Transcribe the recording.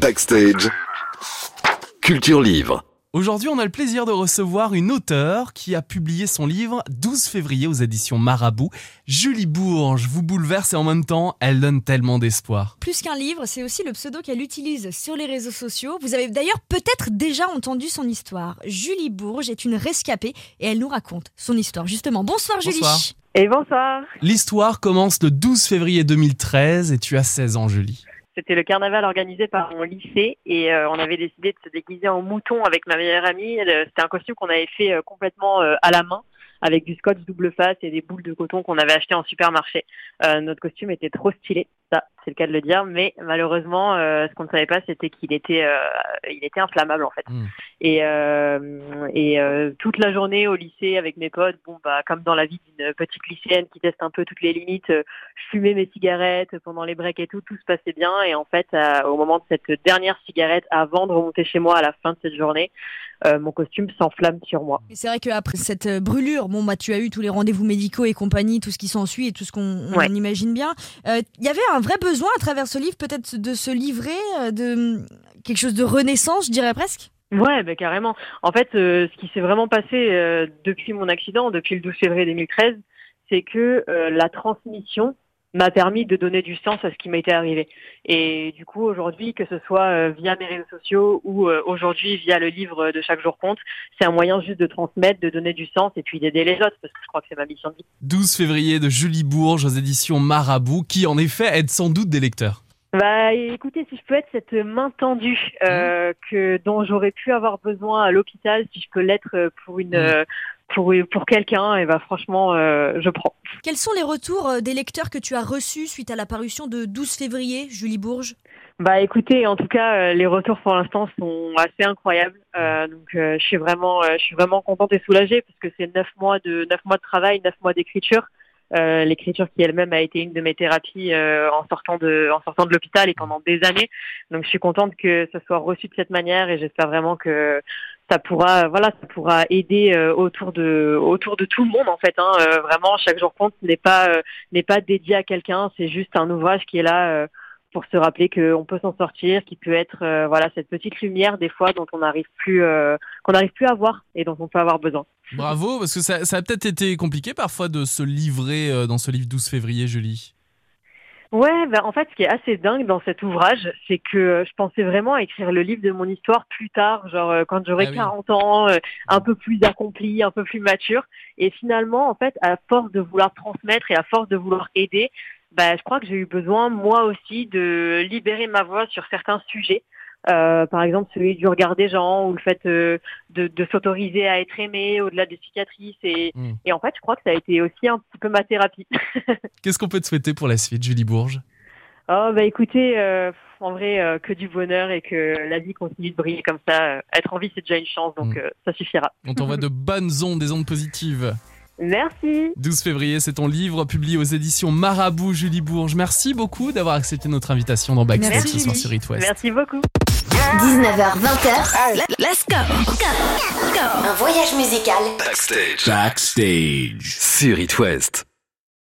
Backstage. Culture Livre. Aujourd'hui, on a le plaisir de recevoir une auteure qui a publié son livre 12 février aux éditions Marabout. Julie Bourges vous bouleverse et en même temps, elle donne tellement d'espoir. Plus qu'un livre, c'est aussi le pseudo qu'elle utilise sur les réseaux sociaux. Vous avez d'ailleurs peut-être déjà entendu son histoire. Julie Bourges est une rescapée et elle nous raconte son histoire. Justement, bonsoir Julie. Bonsoir. Et bonsoir. L'histoire commence le 12 février 2013 et tu as 16 ans, Julie. C'était le carnaval organisé par mon lycée et euh, on avait décidé de se déguiser en mouton avec ma meilleure amie. Euh, C'était un costume qu'on avait fait euh, complètement à la main avec du scotch double face et des boules de coton qu'on avait acheté en supermarché. Notre costume était trop stylé, ça c'est le cas de le dire, mais malheureusement euh, ce qu'on ne savait pas c'était qu'il était euh, il était inflammable en fait. Mm. Et, euh, et euh, toute la journée au lycée avec mes potes, bon bah comme dans la vie d'une petite lycéenne qui teste un peu toutes les limites, euh, je fumais mes cigarettes pendant les breaks et tout, tout se passait bien. Et en fait, euh, au moment de cette dernière cigarette, avant de remonter chez moi à la fin de cette journée, euh, mon costume s'enflamme sur moi. C'est vrai qu'après cette brûlure, bon bah tu as eu tous les rendez-vous médicaux et compagnie, tout ce qui s'ensuit et tout ce qu'on Ouais. imagine bien. Euh, Il y avait un vrai besoin à travers ce livre, peut-être de se livrer, euh, de quelque chose de renaissance, je dirais presque? Ouais, bah, carrément. En fait, euh, ce qui s'est vraiment passé euh, depuis mon accident, depuis le 12 février 2013, c'est que la transmission m'a permis de donner du sens à ce qui m'était arrivé. Et du coup, aujourd'hui, que ce soit euh, via mes réseaux sociaux ou euh, aujourd'hui via le livre de chaque jour compte, c'est un moyen juste de transmettre, de donner du sens et puis d'aider les autres, parce que je crois que c'est ma mission de vie. 12 février de Julie Bourges aux éditions Marabout, qui en effet aide sans doute des lecteurs. Bah écoutez, si je peux être cette main tendue euh, que dont j'aurais pu avoir besoin à l'hôpital, si je peux l'être euh, pour une Mhm. euh, pour pour quelqu'un, et bah franchement, euh, je prends. Quels sont les retours des lecteurs que tu as reçus suite à la parution de 12 février, Julie Bourges? Bah écoutez, en tout cas, les retours pour l'instant sont assez incroyables. Euh, donc je suis vraiment, je suis vraiment contente et soulagée parce que c'est neuf mois de neuf mois de travail, neuf mois d'écriture. Euh, l'écriture qui elle-même a été une de mes thérapies euh, en sortant de en sortant de l'hôpital et pendant des années. Donc je suis contente que ça soit reçu de cette manière et j'espère vraiment que ça pourra voilà ça pourra aider euh, autour de autour de tout le monde en fait. Hein. Vraiment chaque jour compte n'est pas n'est pas dédié à quelqu'un, c'est juste un ouvrage qui est là. pour se rappeler qu'on peut s'en sortir, qui peut être voilà cette petite lumière des fois dont on n'arrive plus qu'on n'arrive plus à voir et dont on peut avoir besoin. Bravo, parce que ça, ça a peut-être été compliqué parfois de se livrer euh, dans ce livre 12 février, Julie. Ouais, bah, en fait, ce qui est assez dingue dans cet ouvrage, c'est que euh, je pensais vraiment à écrire le livre de mon histoire plus tard, genre euh, quand j'aurais Ah oui. 40 ans, un peu plus accompli, un peu plus mature. Et finalement, en fait, à force de vouloir transmettre et à force de vouloir aider, bah, je crois que j'ai eu besoin, moi aussi, de libérer ma voix sur certains sujets. Euh, par exemple, celui du regard des gens ou le fait euh, de, de s'autoriser à être aimé au-delà des cicatrices. Et, Mm. et en fait, je crois que ça a été aussi un petit peu ma thérapie. Qu'est-ce qu'on peut te souhaiter pour la suite, Julie Bourges? Oh bah écoutez, euh, en vrai que du bonheur et que la vie continue de briller comme ça. Être en vie c'est déjà une chance donc Mm. euh, ça suffira. On t'envoie de bonnes ondes, des ondes positives. Merci. 12 février, c'est ton livre publié aux éditions Marabout, Julie Bourges. Merci beaucoup d'avoir accepté notre invitation dans Backstage Merci, ce soir sur It West. Merci beaucoup. 19h20h. Let's go. Un voyage musical Backstage. Backstage. Sur It West.